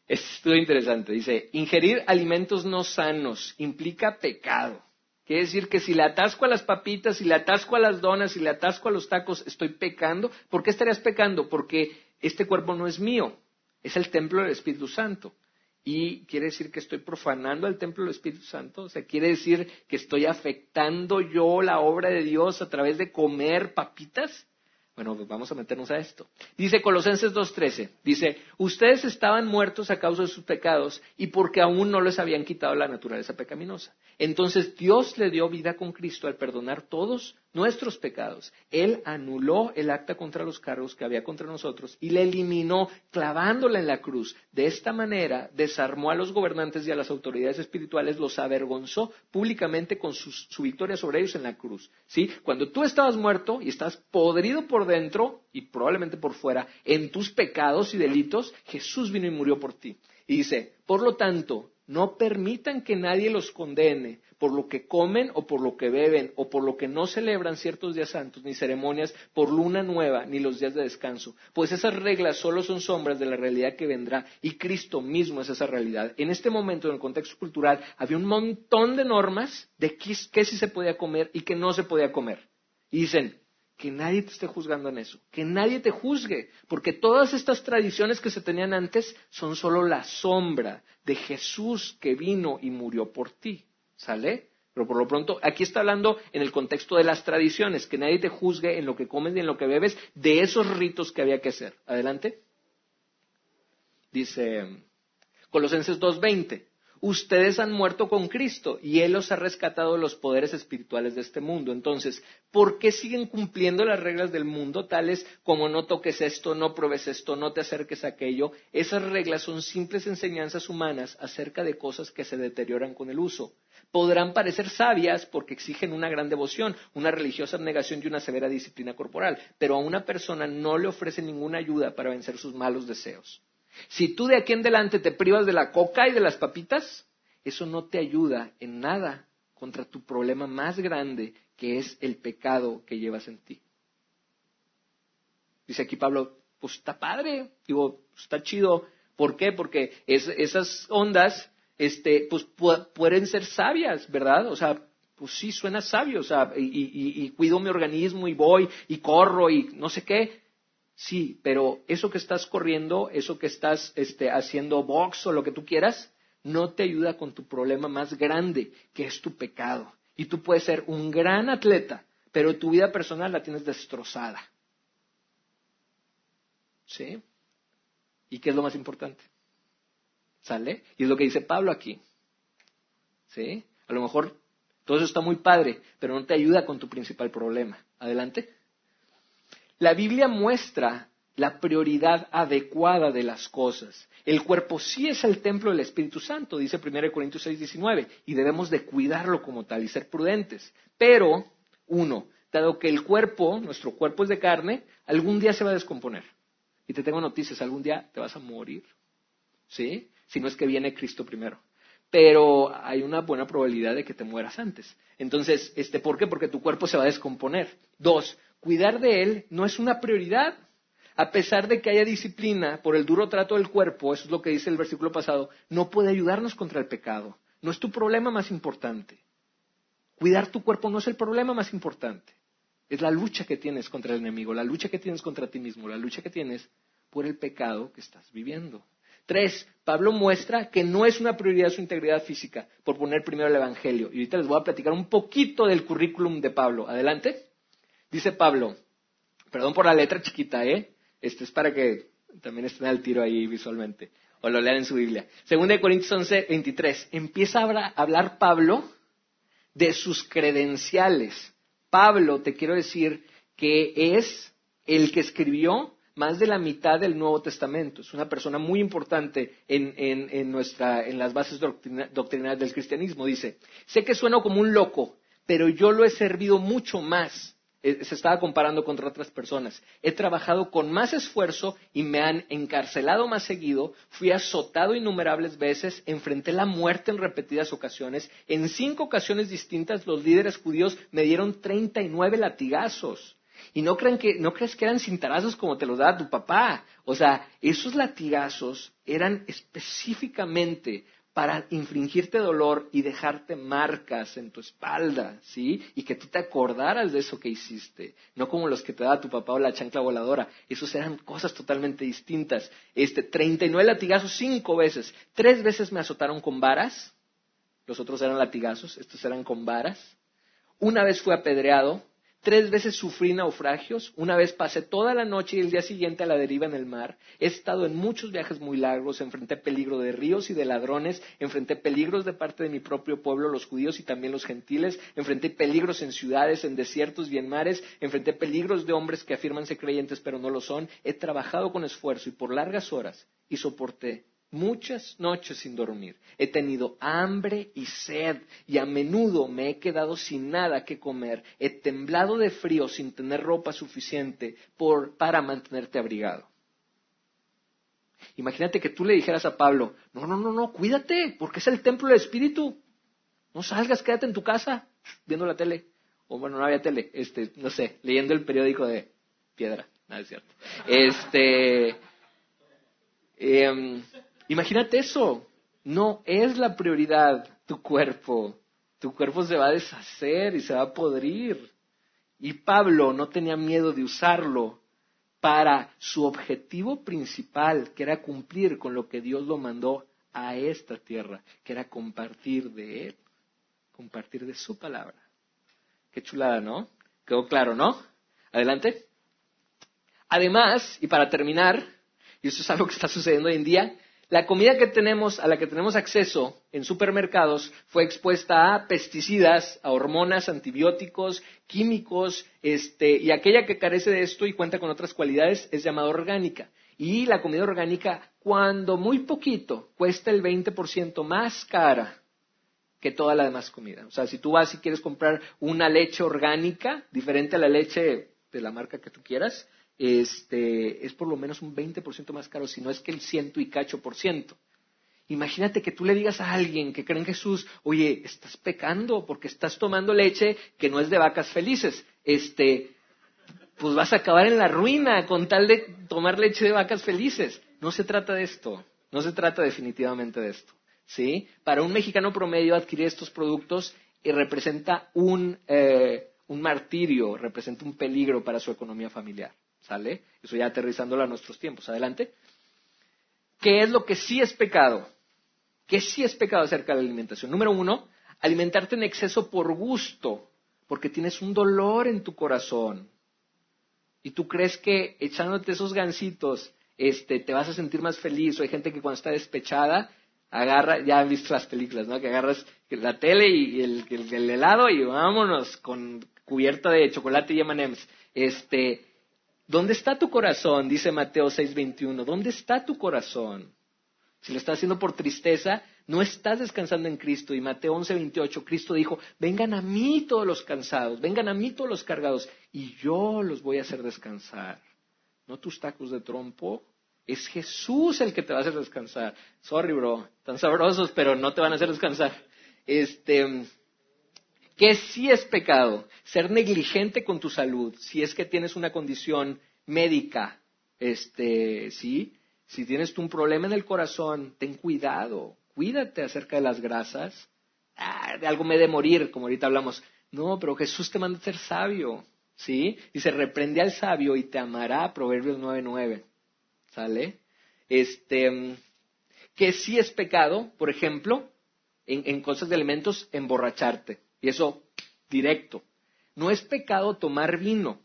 B: Esto es interesante. Dice, ingerir alimentos no sanos implica pecado. Quiere decir que si le atasco a las papitas, si le atasco a las donas, si le atasco a los tacos, estoy pecando. ¿Por qué estarías pecando? Porque este cuerpo no es mío, es el templo del Espíritu Santo. Y quiere decir que estoy profanando el templo del Espíritu Santo. O sea, quiere decir que estoy afectando yo la obra de Dios a través de comer papitas. Bueno, pues vamos a meternos a esto. Dice Colosenses 2.13, dice, ustedes estaban muertos a causa de sus pecados y porque aún no les habían quitado la naturaleza pecaminosa. Entonces Dios le dio vida con Cristo al perdonar todos nuestros pecados. Él anuló el acta contra los cargos que había contra nosotros y la eliminó clavándola en la cruz. De esta manera desarmó a los gobernantes y a las autoridades espirituales, los avergonzó públicamente con su, su victoria sobre ellos en la cruz. ¿Sí? Cuando tú estabas muerto y estás podrido por dentro y probablemente por fuera en tus pecados y delitos, Jesús vino y murió por ti. Y dice, por lo tanto, no permitan que nadie los condene por lo que comen o por lo que beben o por lo que no celebran ciertos días santos ni ceremonias por luna nueva ni los días de descanso, pues esas reglas solo son sombras de la realidad que vendrá y Cristo mismo es esa realidad. En este momento, en el contexto cultural, había un montón de normas de qué, qué sí se podía comer y qué no se podía comer. Y dicen, que nadie te esté juzgando en eso, que nadie te juzgue, porque todas estas tradiciones que se tenían antes son solo la sombra de Jesús que vino y murió por ti. ¿Sale? Pero por lo pronto, aquí está hablando en el contexto de las tradiciones, que nadie te juzgue en lo que comes y en lo que bebes, de esos ritos que había que hacer. Adelante. Dice Colosenses 2.20 ustedes han muerto con Cristo y Él los ha rescatado de los poderes espirituales de este mundo. Entonces, ¿por qué siguen cumpliendo las reglas del mundo, tales como no toques esto, no pruebes esto, no te acerques a aquello? Esas reglas son simples enseñanzas humanas acerca de cosas que se deterioran con el uso. Podrán parecer sabias porque exigen una gran devoción, una religiosa abnegación y una severa disciplina corporal, pero a una persona no le ofrece ninguna ayuda para vencer sus malos deseos. Si tú de aquí en adelante te privas de la coca y de las papitas, eso no te ayuda en nada contra tu problema más grande, que es el pecado que llevas en ti. Dice aquí Pablo, pues está padre, digo, está chido. ¿Por qué? Porque esas ondas, este, pues pueden ser sabias, ¿verdad? O sea, pues sí, suena sabio, o sea, y, cuido mi organismo y voy y corro y no sé qué, Sí, pero eso que estás corriendo, eso que estás este, haciendo box o lo que tú quieras, no te ayuda con tu problema más grande, que es tu pecado. Y tú puedes ser un gran atleta, pero tu vida personal la tienes destrozada. ¿Sí? ¿Y qué es lo más importante? ¿Sale? Y es lo que dice Pablo aquí. ¿Sí? A lo mejor todo eso está muy padre, pero no te ayuda con tu principal problema. Adelante. La Biblia muestra la prioridad adecuada de las cosas. El cuerpo sí es el templo del Espíritu Santo, dice 1 Corintios 6, 19, y debemos de cuidarlo como tal y ser prudentes. Pero, uno, dado que el cuerpo, nuestro cuerpo es de carne, algún día se va a descomponer. Y te tengo noticias, algún día te vas a morir. ¿Sí? Si no es que viene Cristo primero. pero hay una buena probabilidad de que te mueras antes. Entonces, este, ¿por qué? Porque tu cuerpo se va a descomponer. Dos, cuidar de él no es una prioridad. A pesar de que haya disciplina por el duro trato del cuerpo, eso es lo que dice el versículo pasado, no puede ayudarnos contra el pecado. No es tu problema más importante. Cuidar tu cuerpo no es el problema más importante. Es la lucha que tienes contra el enemigo, la lucha que tienes contra ti mismo, la lucha que tienes por el pecado que estás viviendo. Tres, Pablo muestra que no es una prioridad su integridad física por poner primero el Evangelio. Y ahorita les voy a platicar un poquito del currículum de Pablo. Adelante. Dice Pablo, perdón por la letra chiquita, ¿eh? Este es para que también estén al tiro ahí visualmente. O lo lean en su Biblia. Segunda de Corintios 11, 23. Empieza a hablar Pablo de sus credenciales. Pablo, te quiero decir que es el que escribió más de la mitad del Nuevo Testamento. Es una persona muy importante en, las bases doctrinales del cristianismo. Dice, sé que sueno como un loco, pero yo lo he servido mucho más. Eh, se estaba comparando contra otras personas. He trabajado con más esfuerzo y me han encarcelado más seguido. Fui azotado innumerables veces. Enfrenté la muerte en repetidas ocasiones. En cinco ocasiones distintas los líderes judíos me dieron 39 latigazos. Y no, creen que, no crees que eran cintarazos como te los daba tu papá. O sea, esos latigazos eran específicamente para infringirte dolor y dejarte marcas en tu espalda, ¿sí? Y que tú te acordaras de eso que hiciste, no como los que te daba tu papá o la chancla voladora. Esos eran cosas totalmente distintas. Este, 39 latigazos cinco veces. Tres veces me azotaron con varas, los otros eran latigazos, estos eran con varas. Una vez fui apedreado, Tres veces sufrí naufragios, una vez pasé toda la noche y el día siguiente a la deriva en el mar. He estado en muchos viajes muy largos, enfrenté peligro de ríos y de ladrones, enfrenté peligros de parte de mi propio pueblo, los judíos y también los gentiles, enfrenté peligros en ciudades, en desiertos y en mares, enfrenté peligros de hombres que afirman ser creyentes pero no lo son. He trabajado con esfuerzo y por largas horas y soporté muchas noches sin dormir. He tenido hambre y sed y a menudo me he quedado sin nada que comer. He temblado de frío sin tener ropa suficiente para mantenerte abrigado. Imagínate que tú le dijeras a Pablo, no, no, no, no, cuídate, porque es el templo del Espíritu. No salgas, quédate en tu casa viendo la tele. O bueno, no había tele, este, no sé, leyendo el periódico de piedra. No es cierto. Este, em, Imagínate eso. No es la prioridad tu cuerpo. Tu cuerpo se va a deshacer y se va a podrir. Y Pablo no tenía miedo de usarlo para su objetivo principal, que era cumplir con lo que Dios lo mandó a esta tierra, que era compartir de Él, compartir de su palabra. Qué chulada, ¿no? Quedó claro, ¿no? Adelante. Además, y para terminar, y eso es algo que está sucediendo hoy en día, la comida que tenemos, a la que tenemos acceso en supermercados, fue expuesta a pesticidas, a hormonas, antibióticos, químicos, este, y aquella que carece de esto y cuenta con otras cualidades es llamada orgánica. Y la comida orgánica, cuando muy poquito, cuesta el 20% más cara que toda la demás comida. O sea, si tú vas y quieres comprar una leche orgánica, diferente a la leche de la marca que tú quieras, este, es por lo menos un 20% más caro, si no es que el ciento y cacho por ciento. Imagínate que tú le digas a alguien que cree en Jesús, oye, estás pecando porque estás tomando leche que no es de vacas felices. Este, pues vas a acabar en la ruina con tal de tomar leche de vacas felices. No se trata de esto, no se trata definitivamente de esto. ¿sí? Para un mexicano promedio adquirir estos productos y representa un, eh, un martirio, representa un peligro para su economía familiar. ¿Sale? Eso ya aterrizándolo a nuestros tiempos. Adelante. ¿Qué es lo que sí es pecado? ¿Qué sí es pecado acerca de la alimentación? Número uno, alimentarte en exceso por gusto, porque tienes un dolor en tu corazón. Y tú crees que echándote esos gancitos este, te vas a sentir más feliz. O hay gente que cuando está despechada, agarra, ya han visto las películas, ¿no? Que agarras la tele y el, el, helado y vámonos con cubierta de chocolate y M&M's. Este, ¿Dónde está tu corazón? Dice Mateo 6:21. ¿Dónde está tu corazón? Si lo estás haciendo por tristeza, no estás descansando en Cristo. Y Mateo 11:28, Cristo dijo, vengan a mí todos los cansados, vengan a mí todos los cargados, y yo los voy a hacer descansar. No tus tacos de trompo, Es Jesús el que te va a hacer descansar. Sorry, bro, tan sabrosos, pero no te van a hacer descansar. Este, que sí es pecado ser negligente con tu salud, si es que tienes una condición médica, este, sí, si tienes tú un problema en el corazón, ten cuidado, cuídate acerca de las grasas. Ah, de algo me de morir, como ahorita hablamos. No, pero Jesús te manda a ser sabio, ¿sí? Dice, reprende al sabio y te amará, Proverbios 9.9. ¿Sale? Este, que sí es pecado, por ejemplo, en cosas de alimentos, emborracharte. Y eso, directo. No es pecado tomar vino.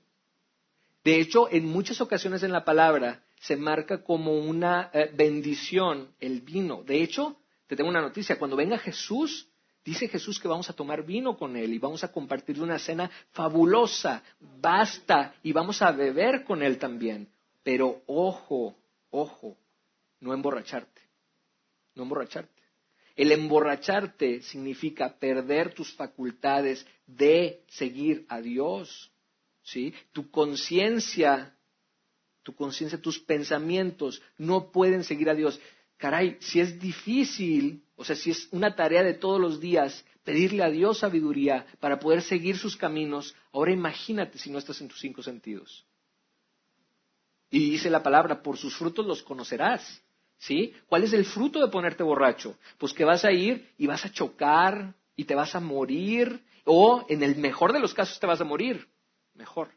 B: De hecho, en muchas ocasiones en la palabra se marca como una eh, bendición el vino. De hecho, te tengo una noticia, cuando venga Jesús, dice Jesús que vamos a tomar vino con Él y vamos a compartir una cena fabulosa, basta, y vamos a beber con Él también. Pero ojo, ojo, no emborracharte, no emborracharte. El emborracharte significa perder tus facultades de seguir a Dios. ¿sí? Tu conciencia tu conciencia, tus pensamientos no pueden seguir a Dios. Caray, si es difícil, o sea, si es una tarea de todos los días pedirle a Dios sabiduría para poder seguir sus caminos, ahora imagínate si no estás en tus cinco sentidos. Y dice la palabra, por sus frutos los conocerás. ¿Sí? ¿Cuál es el fruto de ponerte borracho? Pues que vas a ir y vas a chocar y te vas a morir, o en el mejor de los casos te vas a morir. Mejor.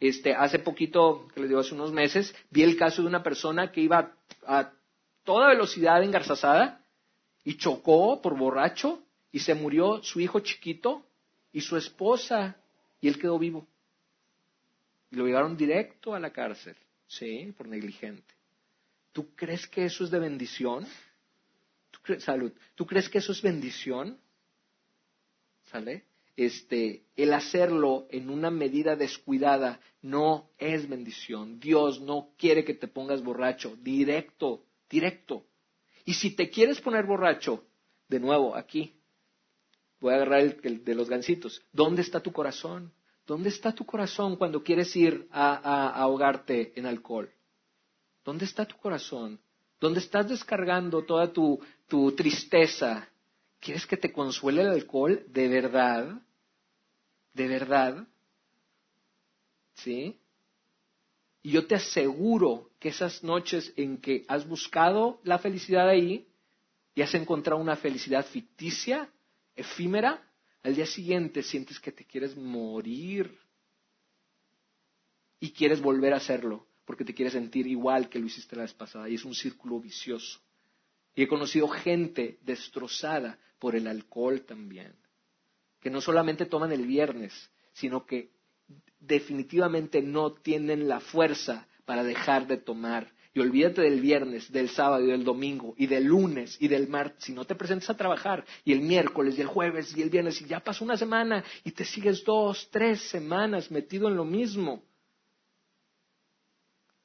B: Este, hace poquito, que les digo hace unos meses, vi el caso de una persona que iba a toda velocidad engarzazada y chocó por borracho y se murió su hijo chiquito y su esposa y él quedó vivo. Y lo llevaron directo a la cárcel, ¿sí? Por negligente. ¿Tú crees que eso es de bendición? Salud. ¿Tú crees que eso es bendición? ¿Sale? este, el hacerlo en una medida descuidada no es bendición. Dios no quiere que te pongas borracho, directo, directo. Y si te quieres poner borracho, de nuevo, aquí, voy a agarrar el, de los gancitos. ¿Dónde está tu corazón? ¿Dónde está tu corazón cuando quieres ir a, ahogarte en alcohol? ¿Dónde está tu corazón? ¿Dónde estás descargando toda tu, tristeza? ¿Quieres que te consuele el alcohol de verdad? de verdad, ¿sí? Y yo te aseguro que esas noches en que has buscado la felicidad ahí y has encontrado una felicidad ficticia, efímera, al día siguiente sientes que te quieres morir y quieres volver a hacerlo porque te quieres sentir igual que lo hiciste la vez pasada y es un círculo vicioso. Y he conocido gente destrozada por el alcohol también que no solamente toman el viernes, sino que definitivamente no tienen la fuerza para dejar de tomar. Y olvídate del viernes, del sábado y del domingo, y del lunes y del martes. Si no te presentas a trabajar, y el miércoles y el jueves y el viernes, y ya pasó una semana, y te sigues dos, tres semanas metido en lo mismo.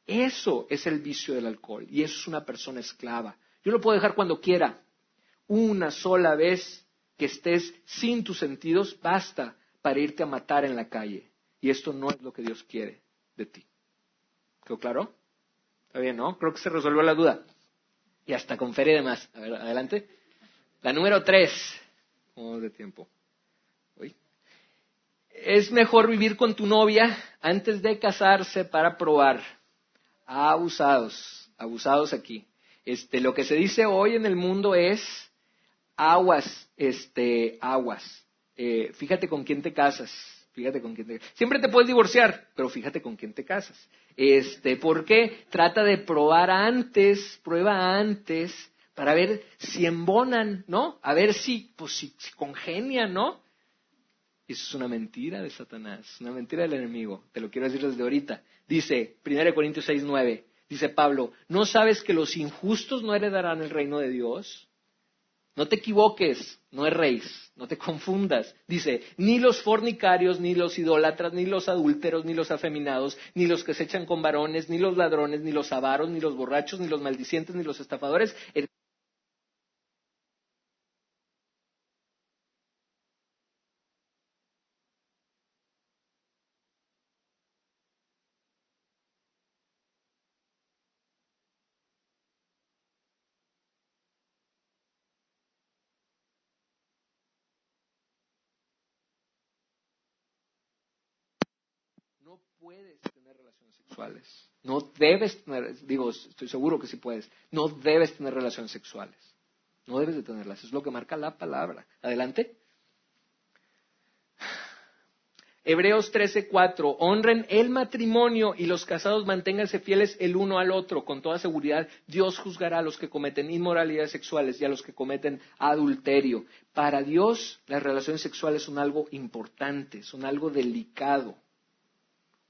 B: Eso es el vicio del alcohol, y eso es una persona esclava. Yo lo puedo dejar cuando quiera, una sola vez que estés sin tus sentidos, basta para irte a matar en la calle. Y esto no es lo que Dios quiere de ti. ¿Quedó claro? Está bien, ¿no? Creo que se resolvió la duda. Y hasta con feria y demás. A ver, adelante. La número tres. ¿Cómo de tiempo? Es mejor vivir con tu novia antes de casarse para probar. Abusados, abusados aquí. Este, lo que se dice hoy en el mundo es aguas, este, aguas. Eh, fíjate con quién te casas. Fíjate con quién te Siempre te puedes divorciar, pero fíjate con quién te casas. Este, porque trata de probar antes, prueba antes, para ver si embonan, ¿no? A ver si, pues, si, congenian, ¿no? Eso es una mentira de Satanás, una mentira del enemigo. Te lo quiero decir desde ahorita. Dice, 1 Corintios 6, 9, dice Pablo, ¿no sabes que los injustos no heredarán el reino de Dios? No te equivoques, no erréis, no te confundas. Dice, ni los fornicarios, ni los idólatras, ni los adúlteros, ni los afeminados, ni los que se echan con varones, ni los ladrones, ni los avaros, ni los borrachos, ni los maldicientes, ni los estafadores no puedes tener relaciones sexuales. No debes tener, digo, estoy seguro que sí puedes. No debes tener relaciones sexuales. No debes de tenerlas. Es lo que marca la palabra. Adelante. Hebreos 13:4, honren el matrimonio y los casados manténganse fieles el uno al otro. Con toda seguridad, Dios juzgará a los que cometen inmoralidades sexuales y a los que cometen adulterio. Para Dios, las relaciones sexuales son algo importante, son algo delicado.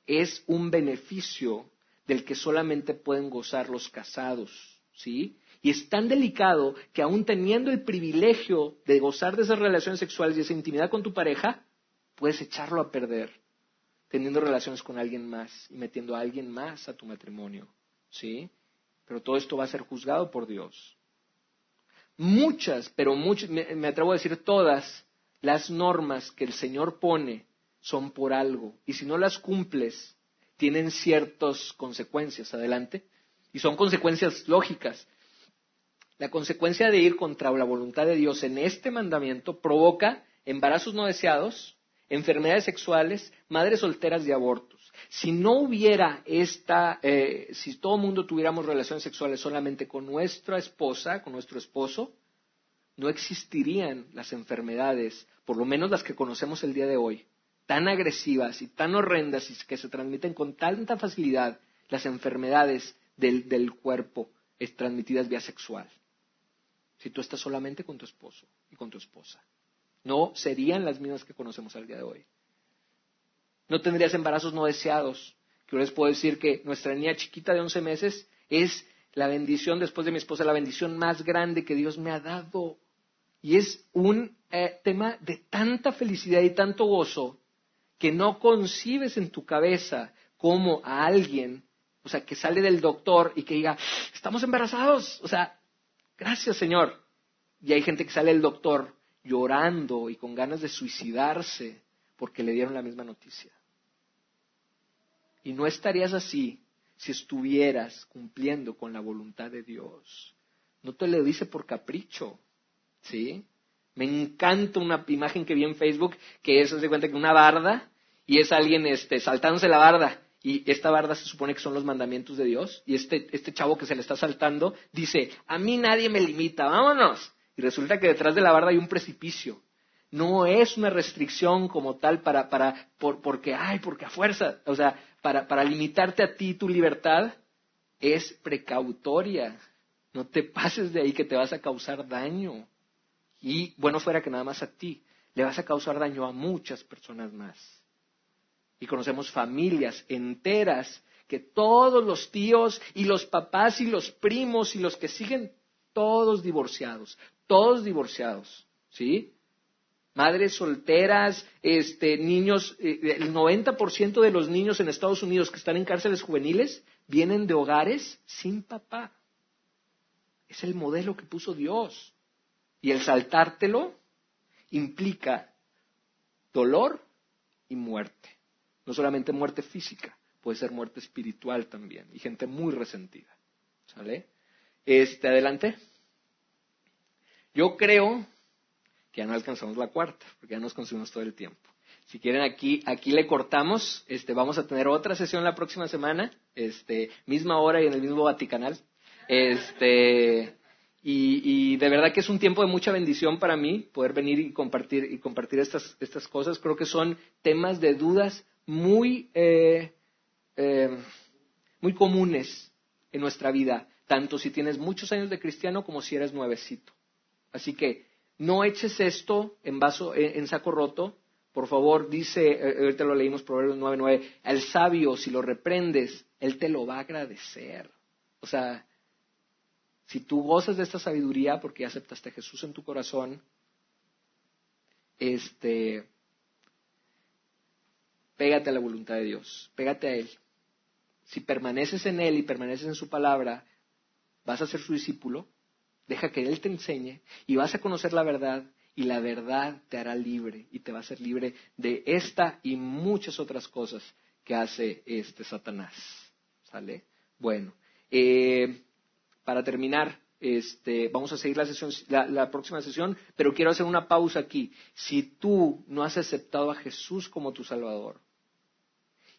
B: Es un beneficio del que solamente pueden gozar los casados, ¿sí? Y es tan delicado que aún teniendo el privilegio de gozar de esas relaciones sexuales y esa intimidad con tu pareja, puedes echarlo a perder teniendo relaciones con alguien más y metiendo a alguien más a tu matrimonio. ¿Sí? Pero todo esto va a ser juzgado por Dios. Muchas, pero muchas, me, atrevo a decir todas, las normas que el Señor pone son por algo. Y si no las cumples, tienen ciertas consecuencias. Adelante. Y son consecuencias lógicas. La consecuencia de ir contra la voluntad de Dios en este mandamiento provoca embarazos no deseados, enfermedades sexuales, madres solteras y abortos. Si no hubiera esta, eh, si todo el mundo tuviéramos relaciones sexuales solamente con nuestra esposa, con nuestro esposo, no existirían las enfermedades, por lo menos las que conocemos el día de hoy, tan agresivas y tan horrendas y que se transmiten con tanta facilidad, las enfermedades del, del cuerpo transmitidas vía sexual. Si tú estás solamente con tu esposo y con tu esposa no serían las mismas que conocemos al día de hoy. No tendrías embarazos no deseados. Yo les puedo decir que nuestra niña chiquita de 11 meses es la bendición, después de mi esposa, la bendición más grande que Dios me ha dado. Y es un eh, tema de tanta felicidad y tanto gozo que no concibes en tu cabeza como a alguien, o sea, que sale del doctor y que diga, estamos embarazados. O sea, gracias Señor. Y hay gente que sale del doctor llorando y con ganas de suicidarse porque le dieron la misma noticia. Y no estarías así si estuvieras cumpliendo con la voluntad de Dios. No te lo dice por capricho, ¿sí? Me encanta una imagen que vi en Facebook que es, se cuenta que una barda y es alguien este, saltándose la barda y esta barda se supone que son los mandamientos de Dios y este, este chavo que se le está saltando dice, a mí nadie me limita, vámonos. Y resulta que detrás de la barda hay un precipicio. No es una restricción como tal para, para, por, porque, ay, porque a fuerza, o sea, para, para limitarte a ti tu libertad, es precautoria. No te pases de ahí que te vas a causar daño. Y bueno fuera que nada más a ti, le vas a causar daño a muchas personas más. Y conocemos familias enteras que todos los tíos y los papás y los primos y los que siguen, todos divorciados, todos divorciados, ¿sí? Madres solteras, este, niños, eh, el 90% de los niños en Estados Unidos que están en cárceles juveniles vienen de hogares sin papá. Es el modelo que puso Dios. Y el saltártelo implica dolor y muerte. No solamente muerte física, puede ser muerte espiritual también. Y gente muy resentida. ¿Sale? Este, adelante. Yo creo que ya no alcanzamos la cuarta, porque ya nos consumimos todo el tiempo. Si quieren aquí, aquí le cortamos. Este, vamos a tener otra sesión la próxima semana, este, misma hora y en el mismo Vaticanal. Este, y, de verdad que es un tiempo de mucha bendición para mí poder venir y compartir y compartir estas, estas cosas. Creo que son temas de dudas muy, eh, eh, muy comunes en nuestra vida, tanto si tienes muchos años de cristiano como si eres nuevecito. Así que no eches esto en, vaso, en, saco roto. Por favor, dice, eh, ahorita lo leímos Proverbios 9:9, al sabio si lo reprendes, él te lo va a agradecer. O sea, si tú gozas de esta sabiduría porque aceptaste a Jesús en tu corazón, este, pégate a la voluntad de Dios, pégate a Él. Si permaneces en Él y permaneces en su palabra, vas a ser su discípulo Deja que Él te enseñe y vas a conocer la verdad y la verdad te hará libre y te va a hacer libre de esta y muchas otras cosas que hace este Satanás. ¿Sale? Bueno, eh, para terminar, este, vamos a seguir la, sesión, la, próxima sesión, pero quiero hacer una pausa aquí. Si tú no has aceptado a Jesús como tu Salvador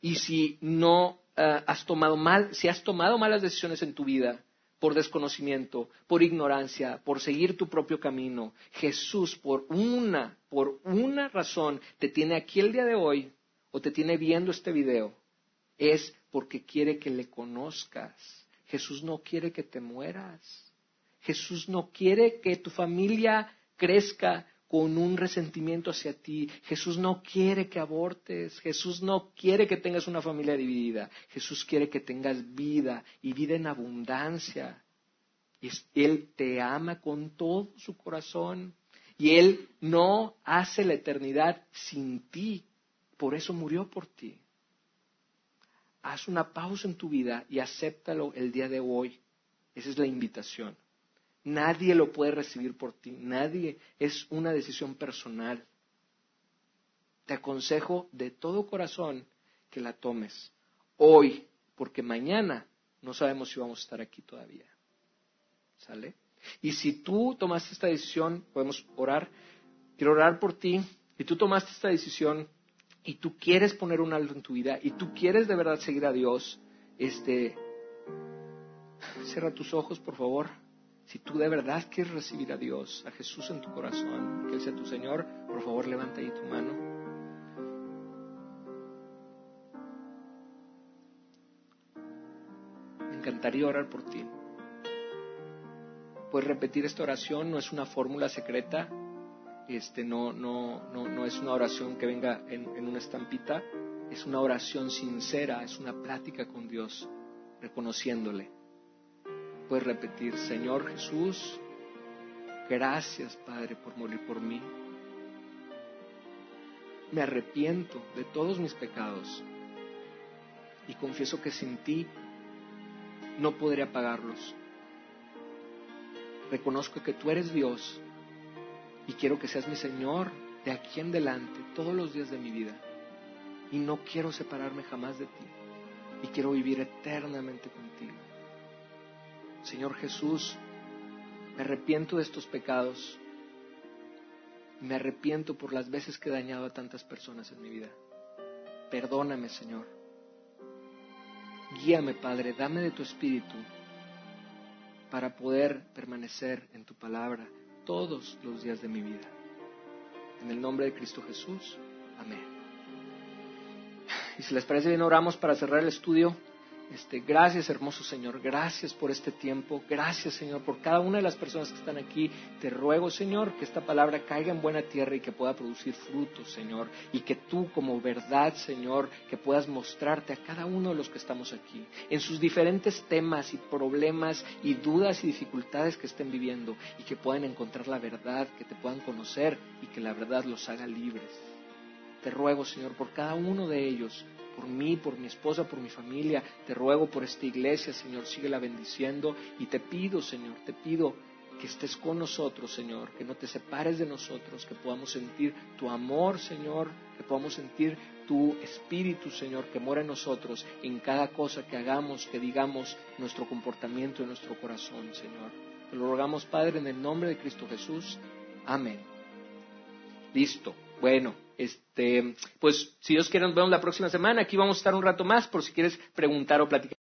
B: Y si no eh, has tomado mal, si has tomado malas decisiones en tu vida, por desconocimiento, por ignorancia, por seguir tu propio camino. Jesús, por una, por una razón, te tiene aquí el día de hoy o te tiene viendo este video. Es porque quiere que le conozcas. Jesús no quiere que te mueras. Jesús no quiere que tu familia crezca con un resentimiento hacia ti. Jesús no quiere que abortes. Jesús no quiere que tengas una familia dividida. Jesús quiere que tengas vida y vida en abundancia. Él te ama con todo su corazón y Él no hace la eternidad sin ti. Por eso murió por ti. Haz una pausa en tu vida y acéptalo el día de hoy. Esa es la invitación. Nadie lo puede recibir por ti, nadie. Es una decisión personal. Te aconsejo de todo corazón que la tomes hoy, porque mañana no sabemos si vamos a estar aquí todavía. ¿Sale? Y si tú tomaste esta decisión, podemos orar. Quiero orar por ti. Y tú tomaste esta decisión y tú quieres poner un alto en tu vida y tú quieres de verdad seguir a Dios, este, cierra tus ojos, por favor. Si tú de verdad quieres recibir a Dios, a Jesús en tu corazón, que Él sea tu Señor, por favor levanta ahí tu mano. Me encantaría orar por ti. Puedes repetir esta oración, no es una fórmula secreta, este, no, no, no, no es una oración que venga en, en una estampita, es una oración sincera, es una plática con Dios, reconociéndole Puedes repetir, Señor Jesús, gracias Padre por morir por mí. Me arrepiento de todos mis pecados y confieso que sin ti no podría pagarlos. Reconozco que tú eres Dios y quiero que seas mi Señor de aquí en adelante, todos los días de mi vida. Y no quiero separarme jamás de ti y quiero vivir eternamente contigo. Señor Jesús, me arrepiento de estos pecados. Me arrepiento por las veces que he dañado a tantas personas en mi vida. Perdóname, Señor. Guíame, Padre, dame de tu espíritu para poder permanecer en tu palabra todos los días de mi vida. En el nombre de Cristo Jesús. Amén. Y si les parece bien, oramos para cerrar el estudio. Este, gracias, hermoso Señor, gracias por este tiempo, gracias, Señor, por cada una de las personas que están aquí. Te ruego, Señor, que esta palabra caiga en buena tierra y que pueda producir frutos, Señor, y que tú, como verdad, Señor, que puedas mostrarte a cada uno de los que estamos aquí, en sus diferentes temas y problemas y dudas y dificultades que estén viviendo, y que puedan encontrar la verdad, que te puedan conocer y que la verdad los haga libres. Te ruego, Señor, por cada uno de ellos por mí, por mi esposa, por mi familia. Te ruego por esta iglesia, Señor, síguela bendiciendo. Y te pido, Señor, te pido que estés con nosotros, Señor, que no te separes de nosotros, que podamos sentir tu amor, Señor, que podamos sentir tu espíritu, Señor, que mora en nosotros, en cada cosa que hagamos, que digamos, nuestro comportamiento en nuestro corazón, Señor. Te lo rogamos, Padre, en el nombre de Cristo Jesús. Amén. Listo. Bueno. Este, pues si Dios quiere nos vemos la próxima semana. Aquí vamos a estar un rato más por si quieres preguntar o platicar.